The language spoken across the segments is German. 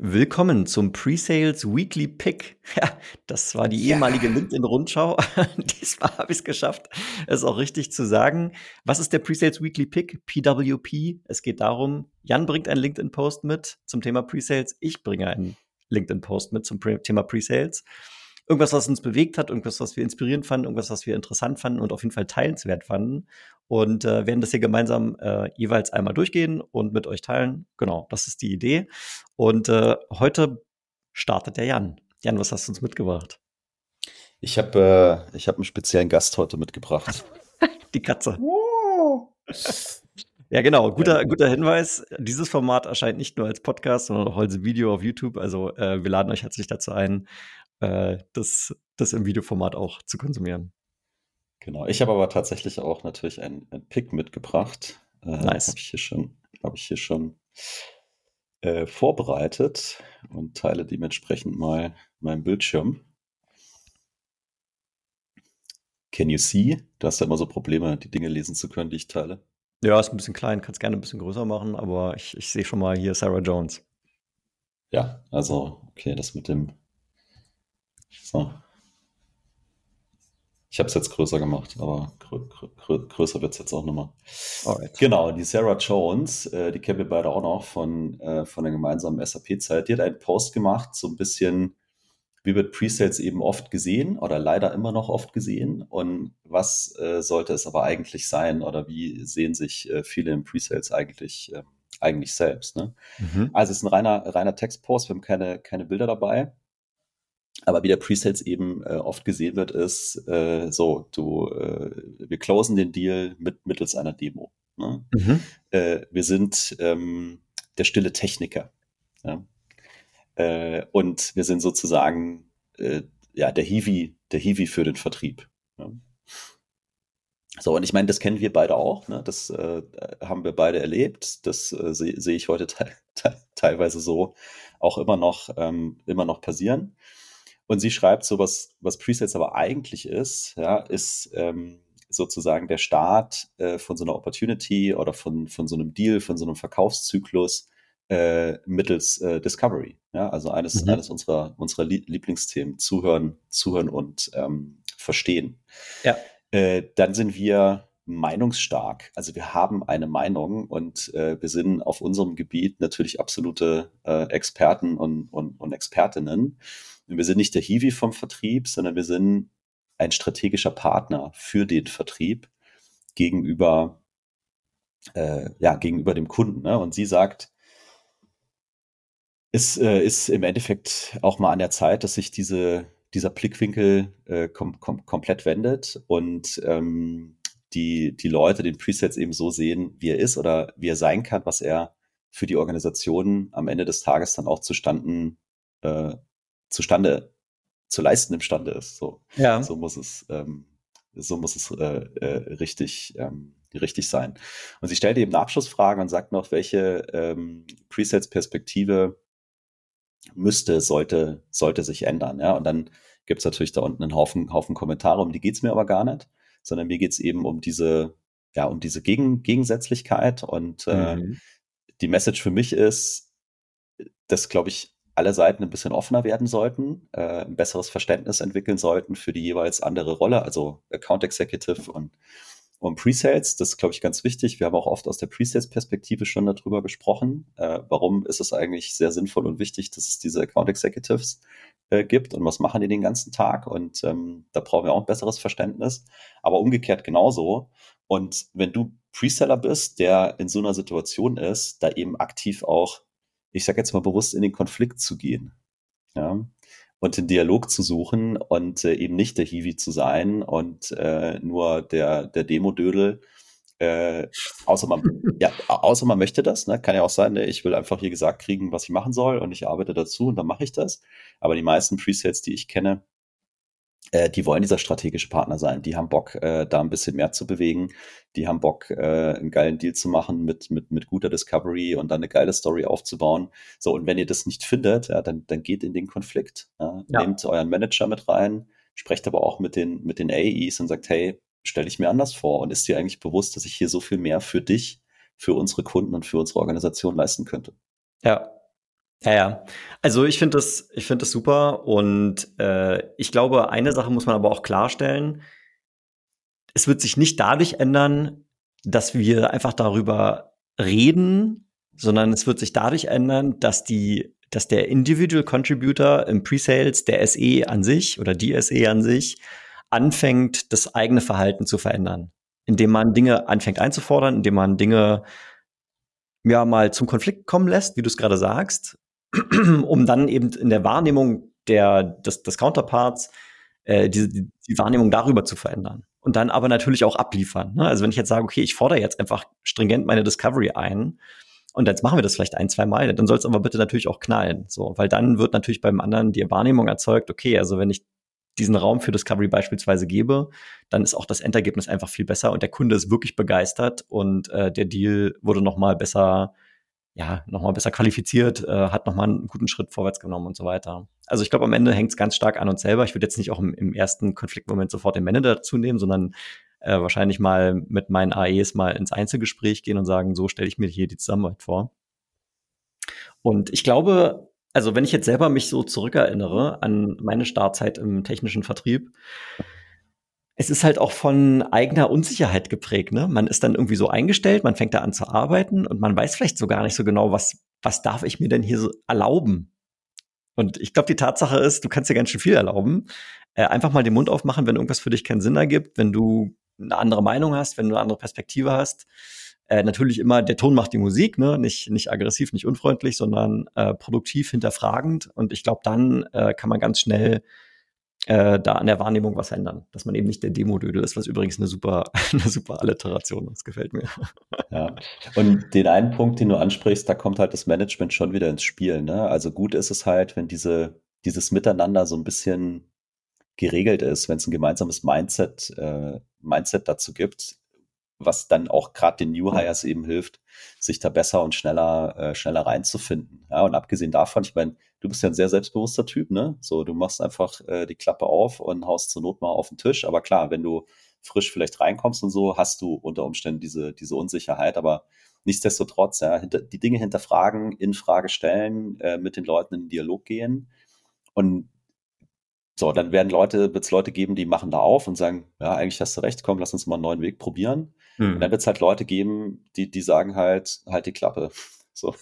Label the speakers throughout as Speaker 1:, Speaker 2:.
Speaker 1: Willkommen zum Pre-Sales Weekly Pick. Ja, das war die ehemalige LinkedIn-Rundschau. Diesmal habe ich es geschafft, es auch richtig zu sagen. Was ist der Pre-Sales Weekly Pick? PWP. Es geht darum, Jan bringt einen LinkedIn-Post mit zum Thema Pre-Sales. Ich bringe einen LinkedIn-Post mit zum Thema Pre-Sales irgendwas, was uns bewegt hat, irgendwas, was wir inspirierend fanden, irgendwas, was wir interessant fanden und auf jeden Fall teilenswert fanden. Und äh, werden das hier gemeinsam äh, jeweils einmal durchgehen und mit euch teilen. Genau, das ist die Idee. Und äh, heute startet der Jan. Jan, was hast du uns mitgebracht?
Speaker 2: Ich habe äh, ich hab einen speziellen Gast heute mitgebracht.
Speaker 1: die Katze. Ja, genau. Guter, guter Hinweis. Dieses Format erscheint nicht nur als Podcast, sondern auch als Video auf YouTube. Also äh, wir laden euch herzlich dazu ein, äh, das, das im Videoformat auch zu konsumieren.
Speaker 2: Genau, ich habe aber tatsächlich auch natürlich ein, ein Pick mitgebracht. Äh, nice. Habe ich hier schon, habe ich hier schon äh, vorbereitet und teile dementsprechend mal meinen Bildschirm. Can you see? Du hast ja immer so Probleme, die Dinge lesen zu können, die ich teile.
Speaker 1: Ja, ist ein bisschen klein, kannst gerne ein bisschen größer machen, aber ich, ich sehe schon mal hier Sarah Jones.
Speaker 2: Ja, also, okay, das mit dem so. Ich habe es jetzt größer gemacht, aber grö grö größer wird es jetzt auch nochmal. Genau, die Sarah Jones, äh, die kennen wir beide auch noch von, äh, von der gemeinsamen SAP-Zeit. Die hat einen Post gemacht, so ein bisschen, wie wird Presales eben oft gesehen oder leider immer noch oft gesehen und was äh, sollte es aber eigentlich sein oder wie sehen sich äh, viele im Presales eigentlich, ähm, eigentlich selbst. Ne? Mhm. Also es ist ein reiner, reiner Textpost, wir haben keine, keine Bilder dabei. Aber wie der Presales eben äh, oft gesehen wird, ist äh, so, du, äh, wir closen den Deal mit mittels einer Demo. Ne? Mhm. Äh, wir sind ähm, der stille Techniker. Ja? Äh, und wir sind sozusagen äh, ja der Hiwi, der Hiwi für den Vertrieb. Ja? So, und ich meine, das kennen wir beide auch, ne? das äh, haben wir beide erlebt, das äh, sehe seh ich heute te te teilweise so auch immer noch, ähm, immer noch passieren. Und sie schreibt so, was, was Presets aber eigentlich ist, ja, ist ähm, sozusagen der Start äh, von so einer Opportunity oder von, von so einem Deal, von so einem Verkaufszyklus äh, mittels äh, Discovery. Ja, also eines, mhm. eines unserer, unserer Lieblingsthemen, zuhören, zuhören und ähm, verstehen. Ja. Äh, dann sind wir meinungsstark. Also wir haben eine Meinung und äh, wir sind auf unserem Gebiet natürlich absolute äh, Experten und, und, und Expertinnen. Wir sind nicht der Hiwi vom Vertrieb, sondern wir sind ein strategischer Partner für den Vertrieb gegenüber, äh, ja, gegenüber dem Kunden. Ne? Und sie sagt, es äh, ist im Endeffekt auch mal an der Zeit, dass sich diese, dieser Blickwinkel äh, kom kom komplett wendet und ähm, die, die Leute den Presets eben so sehen, wie er ist oder wie er sein kann, was er für die Organisation am Ende des Tages dann auch zustanden äh, zustande zu leisten imstande ist. So, ja. so muss es, ähm, so muss es äh, äh, richtig, ähm, richtig sein. Und sie stellt eben Abschlussfragen und sagt noch, welche ähm, Presets-Perspektive müsste, sollte, sollte sich ändern. Ja? Und dann gibt es natürlich da unten einen Haufen, Haufen Kommentare, um die geht's mir aber gar nicht, sondern mir geht's eben um diese, ja, um diese Gegen Gegensätzlichkeit. Und äh, mhm. die Message für mich ist, dass, glaube ich, alle Seiten ein bisschen offener werden sollten, äh, ein besseres Verständnis entwickeln sollten für die jeweils andere Rolle, also Account Executive und, und Pre-Sales. Das ist, glaube ich, ganz wichtig. Wir haben auch oft aus der Pre-Sales-Perspektive schon darüber gesprochen. Äh, warum ist es eigentlich sehr sinnvoll und wichtig, dass es diese Account Executives äh, gibt und was machen die den ganzen Tag? Und ähm, da brauchen wir auch ein besseres Verständnis. Aber umgekehrt genauso. Und wenn du Pre-Seller bist, der in so einer Situation ist, da eben aktiv auch ich sage jetzt mal bewusst, in den Konflikt zu gehen. Ja? Und den Dialog zu suchen und äh, eben nicht der Hiwi zu sein und äh, nur der, der Demo-Dödel. Äh, außer man, ja, außer man möchte das, ne? kann ja auch sein, ne? ich will einfach hier gesagt kriegen, was ich machen soll und ich arbeite dazu und dann mache ich das. Aber die meisten Presets, die ich kenne, äh, die wollen dieser strategische Partner sein. Die haben Bock, äh, da ein bisschen mehr zu bewegen. Die haben Bock, äh, einen geilen Deal zu machen mit, mit, mit guter Discovery und dann eine geile Story aufzubauen. So, und wenn ihr das nicht findet, ja, dann, dann geht in den Konflikt. Ja. Ja. Nehmt euren Manager mit rein, sprecht aber auch mit den, mit den AEs und sagt, hey, stelle ich mir anders vor und ist dir eigentlich bewusst, dass ich hier so viel mehr für dich, für unsere Kunden und für unsere Organisation leisten könnte?
Speaker 1: Ja, Ja, ja. Also ich finde das, ich finde das super und äh, ich glaube, eine Sache muss man aber auch klarstellen. Es wird sich nicht dadurch ändern, dass wir einfach darüber reden, sondern es wird sich dadurch ändern, dass die, dass der Individual Contributor im Presales der SE an sich oder die SE an sich anfängt, das eigene Verhalten zu verändern, indem man Dinge anfängt einzufordern, indem man Dinge ja mal zum Konflikt kommen lässt, wie du es gerade sagst, um dann eben in der Wahrnehmung der, des, des Counterparts äh, die, die Wahrnehmung darüber zu verändern. Und dann aber natürlich auch abliefern. Ne? Also wenn ich jetzt sage, okay, ich fordere jetzt einfach stringent meine Discovery ein, und jetzt machen wir das vielleicht ein, zwei Mal, dann soll es aber bitte natürlich auch knallen. So, weil dann wird natürlich beim anderen die Wahrnehmung erzeugt, okay, also wenn ich diesen Raum für Discovery beispielsweise gebe, dann ist auch das Endergebnis einfach viel besser und der Kunde ist wirklich begeistert und äh, der Deal wurde noch mal besser ja, nochmal besser qualifiziert, äh, hat nochmal einen guten Schritt vorwärts genommen und so weiter. Also ich glaube, am Ende hängt es ganz stark an uns selber. Ich würde jetzt nicht auch im, im ersten Konfliktmoment sofort den Manager dazu nehmen, sondern äh, wahrscheinlich mal mit meinen AEs mal ins Einzelgespräch gehen und sagen, so stelle ich mir hier die Zusammenarbeit vor. Und ich glaube, also wenn ich jetzt selber mich so zurückerinnere an meine Startzeit im technischen Vertrieb, es ist halt auch von eigener Unsicherheit geprägt. Ne? Man ist dann irgendwie so eingestellt, man fängt da an zu arbeiten und man weiß vielleicht so gar nicht so genau, was, was darf ich mir denn hier so erlauben? Und ich glaube, die Tatsache ist, du kannst dir ganz schön viel erlauben. Äh, einfach mal den Mund aufmachen, wenn irgendwas für dich keinen Sinn ergibt, wenn du eine andere Meinung hast, wenn du eine andere Perspektive hast. Äh, natürlich immer, der Ton macht die Musik, ne? nicht, nicht aggressiv, nicht unfreundlich, sondern äh, produktiv, hinterfragend. Und ich glaube, dann äh, kann man ganz schnell äh, da an der Wahrnehmung was ändern. Dass man eben nicht der Demo-Dödel ist, was übrigens eine super, eine super Alliteration ist. Gefällt mir.
Speaker 2: Ja. Und den einen Punkt, den du ansprichst, da kommt halt das Management schon wieder ins Spiel. Ne? Also gut ist es halt, wenn diese, dieses Miteinander so ein bisschen geregelt ist, wenn es ein gemeinsames Mindset, äh, Mindset dazu gibt, was dann auch gerade den New Hires eben hilft, sich da besser und schneller, äh, schneller reinzufinden. Ja, und abgesehen davon, ich meine, du bist ja ein sehr selbstbewusster Typ, ne? So, du machst einfach äh, die Klappe auf und haust zur Not mal auf den Tisch. Aber klar, wenn du frisch vielleicht reinkommst und so, hast du unter Umständen diese, diese Unsicherheit. Aber nichtsdestotrotz, ja, hinter, die Dinge hinterfragen, in Frage stellen, äh, mit den Leuten in den Dialog gehen. Und so, dann werden Leute, wird es Leute geben, die machen da auf und sagen, ja, eigentlich hast du recht, komm, lass uns mal einen neuen Weg probieren. Mhm. Und dann wird es halt Leute geben, die, die sagen halt, halt die Klappe. So.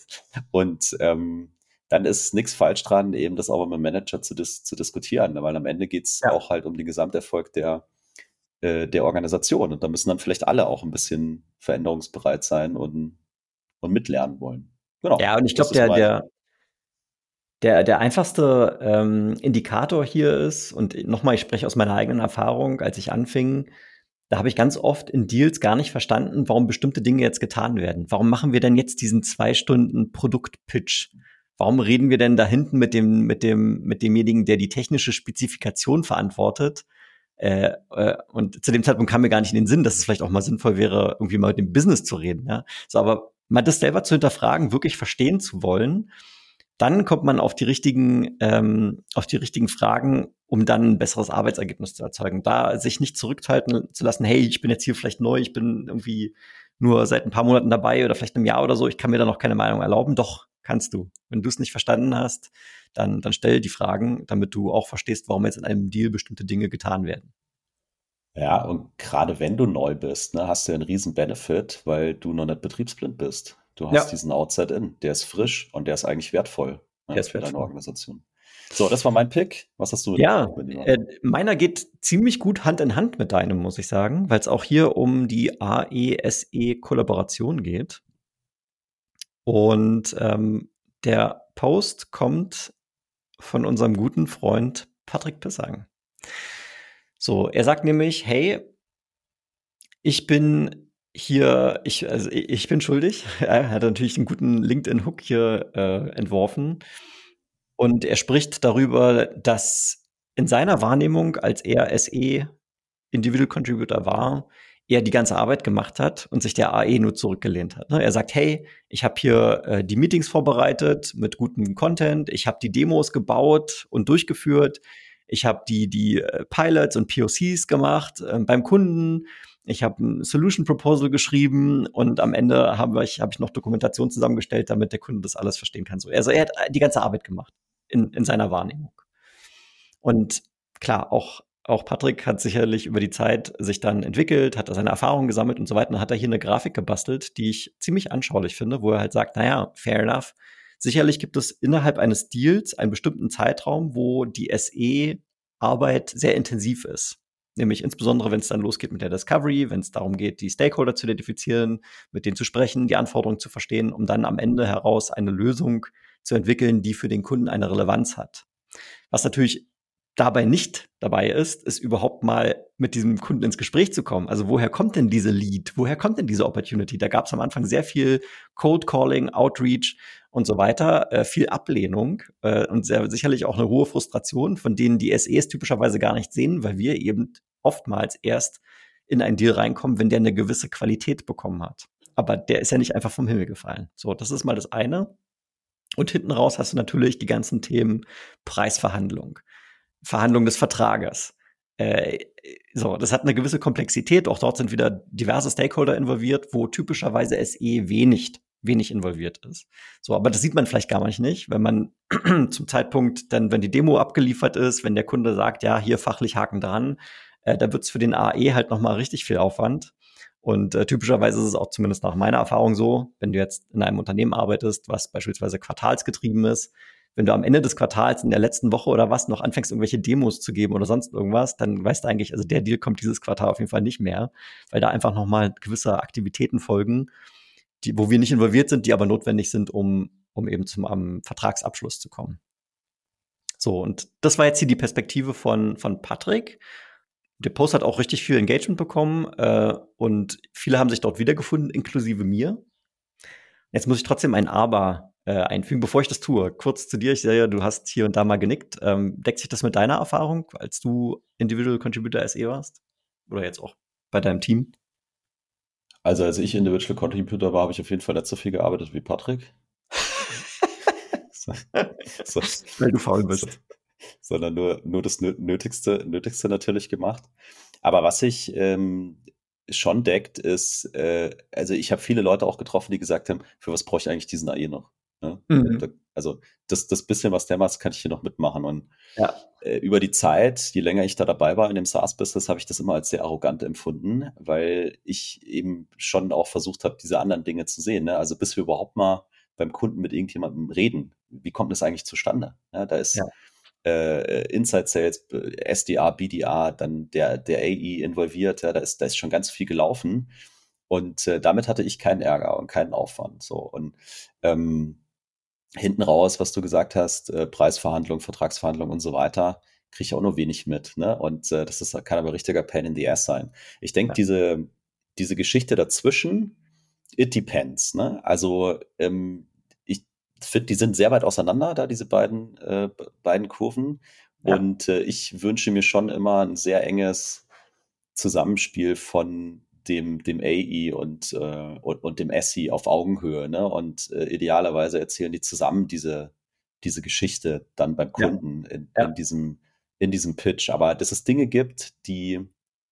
Speaker 2: Und ähm, dann ist nichts falsch dran, eben das auch mit dem Manager zu, dis zu diskutieren, weil am Ende geht es ja. auch halt um den Gesamterfolg der, äh, der Organisation. Und da müssen dann vielleicht alle auch ein bisschen veränderungsbereit sein und, und mitlernen wollen.
Speaker 1: Genau. Ja, und ich glaube, der, der, der, der einfachste ähm, Indikator hier ist, und nochmal, ich spreche aus meiner eigenen Erfahrung, als ich anfing, da habe ich ganz oft in Deals gar nicht verstanden, warum bestimmte Dinge jetzt getan werden. Warum machen wir denn jetzt diesen zwei Stunden Produktpitch? Warum reden wir denn da hinten mit dem, mit dem, mit demjenigen, der die technische Spezifikation verantwortet? Äh, äh, und zu dem Zeitpunkt kam mir gar nicht in den Sinn, dass es vielleicht auch mal sinnvoll wäre, irgendwie mal mit dem Business zu reden. Ja? So, aber mal das selber zu hinterfragen, wirklich verstehen zu wollen dann kommt man auf die richtigen, ähm, auf die richtigen Fragen, um dann ein besseres Arbeitsergebnis zu erzeugen. Da sich nicht zurückhalten zu lassen, hey, ich bin jetzt hier vielleicht neu, ich bin irgendwie nur seit ein paar Monaten dabei oder vielleicht einem Jahr oder so, ich kann mir da noch keine Meinung erlauben. Doch, kannst du. Wenn du es nicht verstanden hast, dann, dann stell die Fragen, damit du auch verstehst, warum jetzt in einem Deal bestimmte Dinge getan werden.
Speaker 2: Ja, und gerade wenn du neu bist, ne, hast du einen riesen Benefit, weil du noch nicht betriebsblind bist. Du hast ja. diesen Outside-In, der ist frisch und der ist eigentlich wertvoll
Speaker 1: ne, der ist für
Speaker 2: deine Organisation. So, das war mein Pick. Was hast du?
Speaker 1: Ja, äh, meiner geht ziemlich gut Hand in Hand mit deinem, muss ich sagen, weil es auch hier um die AESE-Kollaboration geht. Und ähm, der Post kommt von unserem guten Freund Patrick Pissang. So, er sagt nämlich, hey, ich bin hier, ich, also ich bin schuldig. Er hat natürlich einen guten LinkedIn-Hook hier äh, entworfen. Und er spricht darüber, dass in seiner Wahrnehmung, als er SE Individual Contributor war, er die ganze Arbeit gemacht hat und sich der AE nur zurückgelehnt hat. Ne? Er sagt, hey, ich habe hier äh, die Meetings vorbereitet mit gutem Content, ich habe die Demos gebaut und durchgeführt, ich habe die, die äh, Pilots und POCs gemacht äh, beim Kunden, ich habe ein Solution Proposal geschrieben und am Ende habe ich, hab ich noch Dokumentation zusammengestellt, damit der Kunde das alles verstehen kann. So, also er hat die ganze Arbeit gemacht in, in seiner Wahrnehmung. Und klar, auch, auch Patrick hat sicherlich über die Zeit sich dann entwickelt, hat seine Erfahrungen gesammelt und so weiter. Und hat er hier eine Grafik gebastelt, die ich ziemlich anschaulich finde, wo er halt sagt, naja, fair enough. Sicherlich gibt es innerhalb eines Deals einen bestimmten Zeitraum, wo die SE-Arbeit sehr intensiv ist. Nämlich insbesondere, wenn es dann losgeht mit der Discovery, wenn es darum geht, die Stakeholder zu identifizieren, mit denen zu sprechen, die Anforderungen zu verstehen, um dann am Ende heraus eine Lösung zu entwickeln, die für den Kunden eine Relevanz hat. Was natürlich dabei nicht dabei ist, ist überhaupt mal mit diesem Kunden ins Gespräch zu kommen. Also woher kommt denn diese Lead? Woher kommt denn diese Opportunity? Da gab es am Anfang sehr viel Cold Calling, Outreach und so weiter, äh, viel Ablehnung äh, und sehr sicherlich auch eine hohe Frustration, von denen die SEs typischerweise gar nicht sehen, weil wir eben oftmals erst in einen Deal reinkommen, wenn der eine gewisse Qualität bekommen hat. Aber der ist ja nicht einfach vom Himmel gefallen. So, das ist mal das eine. Und hinten raus hast du natürlich die ganzen Themen Preisverhandlung, Verhandlung des Vertrages. Äh, so, das hat eine gewisse Komplexität. Auch dort sind wieder diverse Stakeholder involviert, wo typischerweise SE wenig, wenig involviert ist. So, aber das sieht man vielleicht gar nicht, wenn man zum Zeitpunkt dann, wenn die Demo abgeliefert ist, wenn der Kunde sagt, ja, hier fachlich Haken dran, äh, da wird's für den AE halt noch mal richtig viel Aufwand. Und äh, typischerweise ist es auch zumindest nach meiner Erfahrung so, wenn du jetzt in einem Unternehmen arbeitest, was beispielsweise quartalsgetrieben ist, wenn du am Ende des Quartals in der letzten Woche oder was noch anfängst, irgendwelche Demos zu geben oder sonst irgendwas, dann weißt du eigentlich, also der Deal kommt dieses Quartal auf jeden Fall nicht mehr, weil da einfach nochmal gewisse Aktivitäten folgen, die, wo wir nicht involviert sind, die aber notwendig sind, um, um eben zum um, Vertragsabschluss zu kommen. So, und das war jetzt hier die Perspektive von, von Patrick der Post hat auch richtig viel Engagement bekommen äh, und viele haben sich dort wiedergefunden, inklusive mir. Jetzt muss ich trotzdem ein Aber äh, einfügen, bevor ich das tue. Kurz zu dir, ich sehe ja, du hast hier und da mal genickt. Ähm, deckt sich das mit deiner Erfahrung, als du Individual Contributor SE warst? Oder jetzt auch bei deinem Team?
Speaker 2: Also als ich Individual Contributor war, habe ich auf jeden Fall nicht so viel gearbeitet wie Patrick.
Speaker 1: so. so. Weil du faul bist
Speaker 2: sondern nur, nur das Nötigste, Nötigste natürlich gemacht. Aber was sich ähm, schon deckt, ist, äh, also ich habe viele Leute auch getroffen, die gesagt haben, für was brauche ich eigentlich diesen AI noch? Ne? Mhm. Also das, das bisschen, was der macht, kann ich hier noch mitmachen. Und ja. äh, über die Zeit, je länger ich da dabei war in dem SaaS-Business, habe ich das immer als sehr arrogant empfunden, weil ich eben schon auch versucht habe, diese anderen Dinge zu sehen. Ne? Also bis wir überhaupt mal beim Kunden mit irgendjemandem reden, wie kommt das eigentlich zustande? Ja, da ist ja äh, Inside Sales, SDA, BDA, dann der, der AE involviert, ja, da ist, da ist schon ganz viel gelaufen. Und äh, damit hatte ich keinen Ärger und keinen Aufwand. So. Und ähm, hinten raus, was du gesagt hast, äh, Preisverhandlung, Vertragsverhandlung und so weiter, kriege ich auch nur wenig mit. Ne? Und äh, das ist, kann aber richtiger Pain in the Ass sein. Ich denke, ja. diese, diese Geschichte dazwischen, it depends. Ne? Also ähm, finde, die sind sehr weit auseinander, da diese beiden, äh, beiden Kurven. Ja. Und äh, ich wünsche mir schon immer ein sehr enges Zusammenspiel von dem, dem AE und, äh, und, und dem SE auf Augenhöhe. Ne? Und äh, idealerweise erzählen die zusammen diese, diese Geschichte dann beim Kunden ja. In, ja. in, diesem, in diesem Pitch. Aber dass es Dinge gibt, die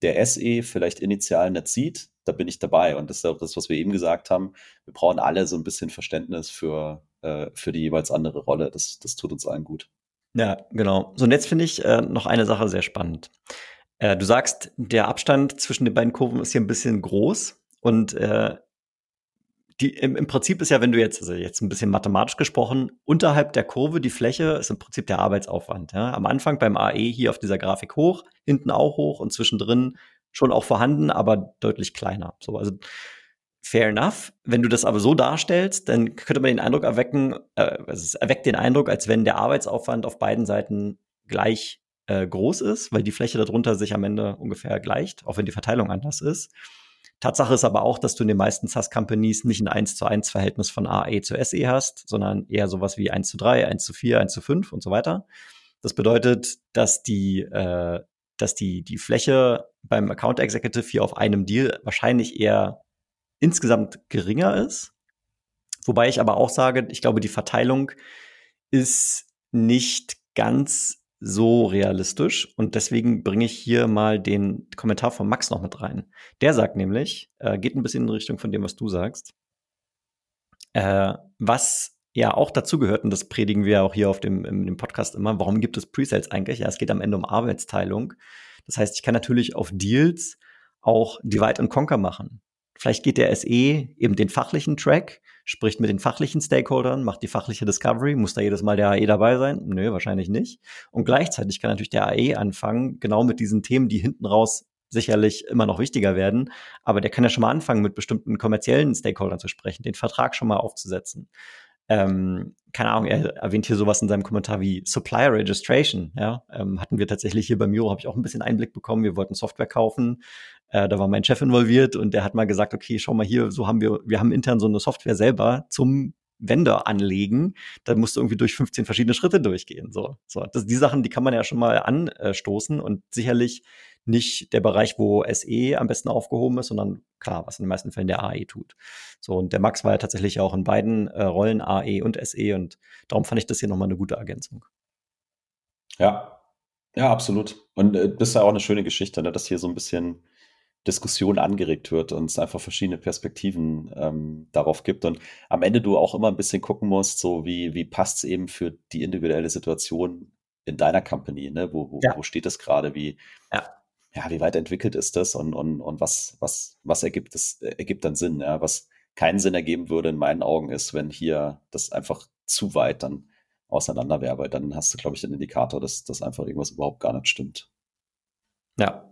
Speaker 2: der SE vielleicht initial nicht sieht, da bin ich dabei. Und das ist auch das, was wir eben gesagt haben. Wir brauchen alle so ein bisschen Verständnis für, äh, für die jeweils andere Rolle. Das, das tut uns allen gut.
Speaker 1: Ja, genau. So, und jetzt finde ich äh, noch eine Sache sehr spannend. Äh, du sagst, der Abstand zwischen den beiden Kurven ist hier ein bisschen groß und äh, die, im, im Prinzip ist ja, wenn du jetzt, also jetzt ein bisschen mathematisch gesprochen, unterhalb der Kurve, die Fläche ist im Prinzip der Arbeitsaufwand. Ja? Am Anfang beim AE hier auf dieser Grafik hoch, hinten auch hoch und zwischendrin schon auch vorhanden, aber deutlich kleiner. So, also fair enough. Wenn du das aber so darstellst, dann könnte man den Eindruck erwecken, äh, es erweckt den Eindruck, als wenn der Arbeitsaufwand auf beiden Seiten gleich äh, groß ist, weil die Fläche darunter sich am Ende ungefähr gleicht, auch wenn die Verteilung anders ist. Tatsache ist aber auch, dass du in den meisten SaaS-Companies nicht ein 1 zu 1 Verhältnis von AE zu SE hast, sondern eher sowas wie 1 zu 3, 1 zu 4, 1 zu 5 und so weiter. Das bedeutet, dass die, äh, dass die, die Fläche beim Account Executive hier auf einem Deal wahrscheinlich eher insgesamt geringer ist. Wobei ich aber auch sage, ich glaube, die Verteilung ist nicht ganz so realistisch und deswegen bringe ich hier mal den Kommentar von Max noch mit rein. Der sagt nämlich, äh, geht ein bisschen in Richtung von dem, was du sagst. Äh, was ja auch dazu gehört, und das predigen wir auch hier auf dem, im, Podcast immer, warum gibt es Presales eigentlich? Ja, es geht am Ende um Arbeitsteilung. Das heißt, ich kann natürlich auf Deals auch Divide and Conquer machen. Vielleicht geht der SE eben den fachlichen Track, spricht mit den fachlichen Stakeholdern, macht die fachliche Discovery. Muss da jedes Mal der AE dabei sein? Nö, wahrscheinlich nicht. Und gleichzeitig kann natürlich der AE anfangen, genau mit diesen Themen, die hinten raus sicherlich immer noch wichtiger werden. Aber der kann ja schon mal anfangen, mit bestimmten kommerziellen Stakeholdern zu sprechen, den Vertrag schon mal aufzusetzen. Ähm, keine Ahnung, er erwähnt hier sowas in seinem Kommentar wie Supplier Registration. Ja, ähm, hatten wir tatsächlich hier bei Miro, habe ich auch ein bisschen Einblick bekommen. Wir wollten Software kaufen, äh, da war mein Chef involviert und der hat mal gesagt, okay, schau mal hier, so haben wir, wir haben intern so eine Software selber zum Vendor anlegen, da musst du irgendwie durch 15 verschiedene Schritte durchgehen. So, so. Das, die Sachen, die kann man ja schon mal anstoßen und sicherlich nicht der Bereich, wo SE am besten aufgehoben ist, sondern klar, was in den meisten Fällen der AE tut. So, und der Max war ja tatsächlich auch in beiden äh, Rollen, AE und SE, und darum fand ich das hier nochmal eine gute Ergänzung.
Speaker 2: Ja, ja, absolut. Und äh, das ist ja auch eine schöne Geschichte, ne, dass hier so ein bisschen Diskussion angeregt wird und es einfach verschiedene Perspektiven ähm, darauf gibt. Und am Ende du auch immer ein bisschen gucken musst, so wie, wie passt es eben für die individuelle Situation in deiner Company, ne? Wo, wo, ja. wo steht es gerade? Wie, ja ja, wie weit entwickelt ist das und, und, und was, was, was ergibt es, ergibt dann Sinn, ja, was keinen Sinn ergeben würde in meinen Augen ist, wenn hier das einfach zu weit dann auseinander wäre, weil dann hast du, glaube ich, den Indikator, dass, dass einfach irgendwas überhaupt gar nicht stimmt.
Speaker 1: Ja.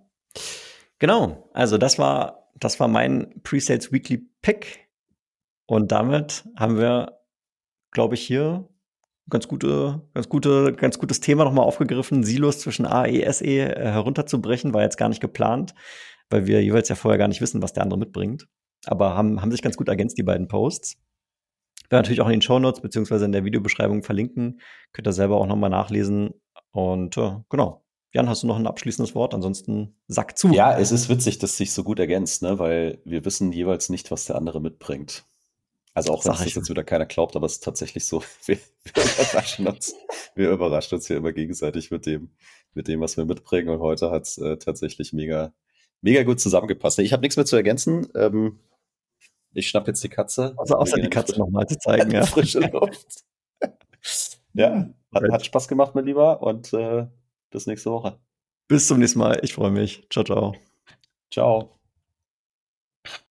Speaker 1: Genau. Also das war, das war mein Presales Weekly Pick. Und damit haben wir, glaube ich, hier ganz gute, ganz gute, ganz gutes Thema nochmal aufgegriffen, Silos zwischen A, E, S, E äh, herunterzubrechen, war jetzt gar nicht geplant, weil wir jeweils ja vorher gar nicht wissen, was der andere mitbringt. Aber haben, haben sich ganz gut ergänzt, die beiden Posts. Wir natürlich auch in den Show Notes beziehungsweise in der Videobeschreibung verlinken. Könnt ihr selber auch nochmal nachlesen. Und äh, genau. Jan, hast du noch ein abschließendes Wort? Ansonsten sack zu.
Speaker 2: Ja, es ist witzig, dass sich so gut ergänzt, ne? weil wir wissen jeweils nicht, was der andere mitbringt. Also auch wenn es jetzt wieder keiner glaubt, aber es ist tatsächlich so, wir, wir, überraschen uns, wir überraschen uns hier immer gegenseitig mit dem, mit dem, was wir mitbringen. Und heute hat es äh, tatsächlich mega, mega gut zusammengepasst. Ich habe nichts mehr zu ergänzen. Ähm, ich schnapp jetzt die Katze.
Speaker 1: Also außer die Katze nochmal zu zeigen, ja.
Speaker 2: Frische Luft. ja, hat, hat, Spaß gemacht, mein Lieber. Und äh, bis nächste Woche.
Speaker 1: Bis zum nächsten Mal. Ich freue mich. Ciao, ciao.
Speaker 2: Ciao.